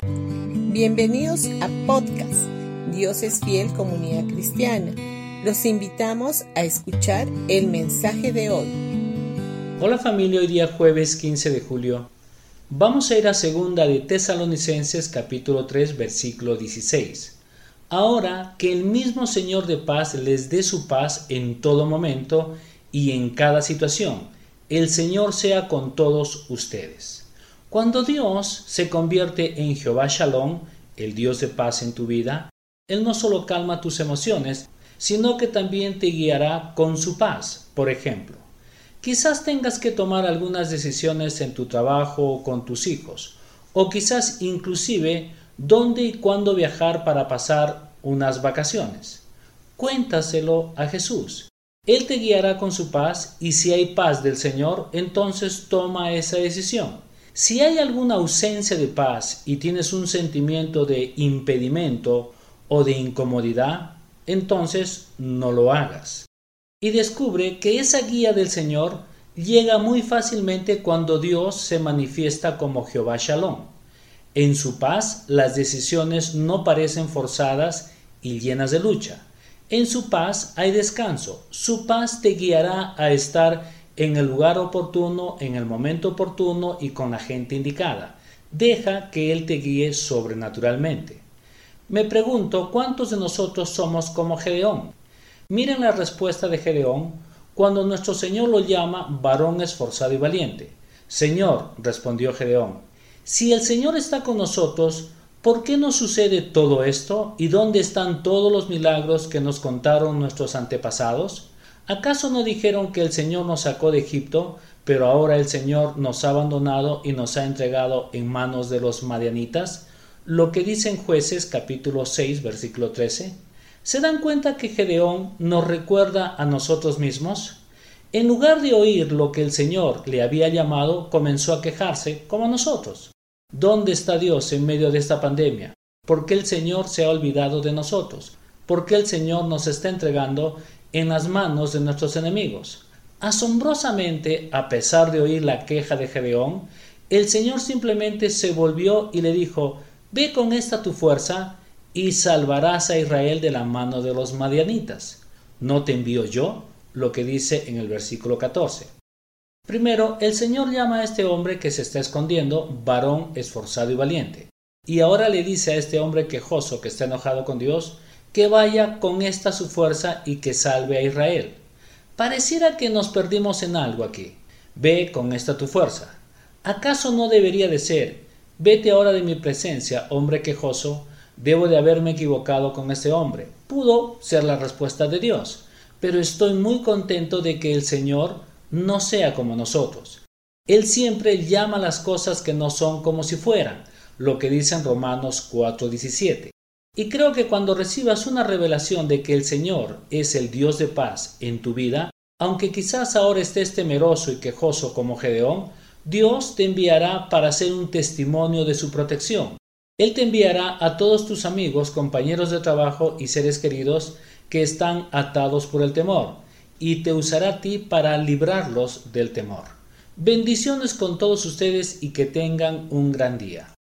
Bienvenidos a podcast Dios es fiel comunidad cristiana. Los invitamos a escuchar el mensaje de hoy. Hola familia, hoy día jueves 15 de julio. Vamos a ir a segunda de Tesalonicenses capítulo 3 versículo 16. Ahora que el mismo Señor de paz les dé su paz en todo momento y en cada situación. El Señor sea con todos ustedes. Cuando Dios se convierte en Jehová Shalom, el Dios de paz en tu vida, Él no solo calma tus emociones, sino que también te guiará con su paz. Por ejemplo, quizás tengas que tomar algunas decisiones en tu trabajo o con tus hijos, o quizás inclusive dónde y cuándo viajar para pasar unas vacaciones. Cuéntaselo a Jesús. Él te guiará con su paz y si hay paz del Señor, entonces toma esa decisión. Si hay alguna ausencia de paz y tienes un sentimiento de impedimento o de incomodidad, entonces no lo hagas. Y descubre que esa guía del Señor llega muy fácilmente cuando Dios se manifiesta como Jehová Shalom. En su paz las decisiones no parecen forzadas y llenas de lucha. En su paz hay descanso. Su paz te guiará a estar en el lugar oportuno, en el momento oportuno y con la gente indicada. Deja que Él te guíe sobrenaturalmente. Me pregunto cuántos de nosotros somos como Gedeón. Miren la respuesta de Gedeón cuando nuestro Señor lo llama varón esforzado y valiente. Señor, respondió Gedeón, si el Señor está con nosotros, ¿por qué nos sucede todo esto? ¿Y dónde están todos los milagros que nos contaron nuestros antepasados? ¿Acaso no dijeron que el Señor nos sacó de Egipto, pero ahora el Señor nos ha abandonado y nos ha entregado en manos de los madianitas? Lo que dicen jueces capítulo 6 versículo 13. ¿Se dan cuenta que Gedeón nos recuerda a nosotros mismos? En lugar de oír lo que el Señor le había llamado, comenzó a quejarse como nosotros. ¿Dónde está Dios en medio de esta pandemia? ¿Por qué el Señor se ha olvidado de nosotros? ¿Por qué el Señor nos está entregando en las manos de nuestros enemigos. Asombrosamente, a pesar de oír la queja de Gedeón, el Señor simplemente se volvió y le dijo, Ve con esta tu fuerza y salvarás a Israel de la mano de los madianitas. ¿No te envío yo? Lo que dice en el versículo 14. Primero, el Señor llama a este hombre que se está escondiendo varón esforzado y valiente. Y ahora le dice a este hombre quejoso que está enojado con Dios, que vaya con esta su fuerza y que salve a Israel. Pareciera que nos perdimos en algo aquí. Ve con esta tu fuerza. ¿Acaso no debería de ser? Vete ahora de mi presencia, hombre quejoso. Debo de haberme equivocado con este hombre. Pudo ser la respuesta de Dios, pero estoy muy contento de que el Señor no sea como nosotros. Él siempre llama las cosas que no son como si fueran, lo que dice en Romanos 4:17. Y creo que cuando recibas una revelación de que el Señor es el Dios de paz en tu vida, aunque quizás ahora estés temeroso y quejoso como Gedeón, Dios te enviará para ser un testimonio de su protección. Él te enviará a todos tus amigos, compañeros de trabajo y seres queridos que están atados por el temor, y te usará a ti para librarlos del temor. Bendiciones con todos ustedes y que tengan un gran día.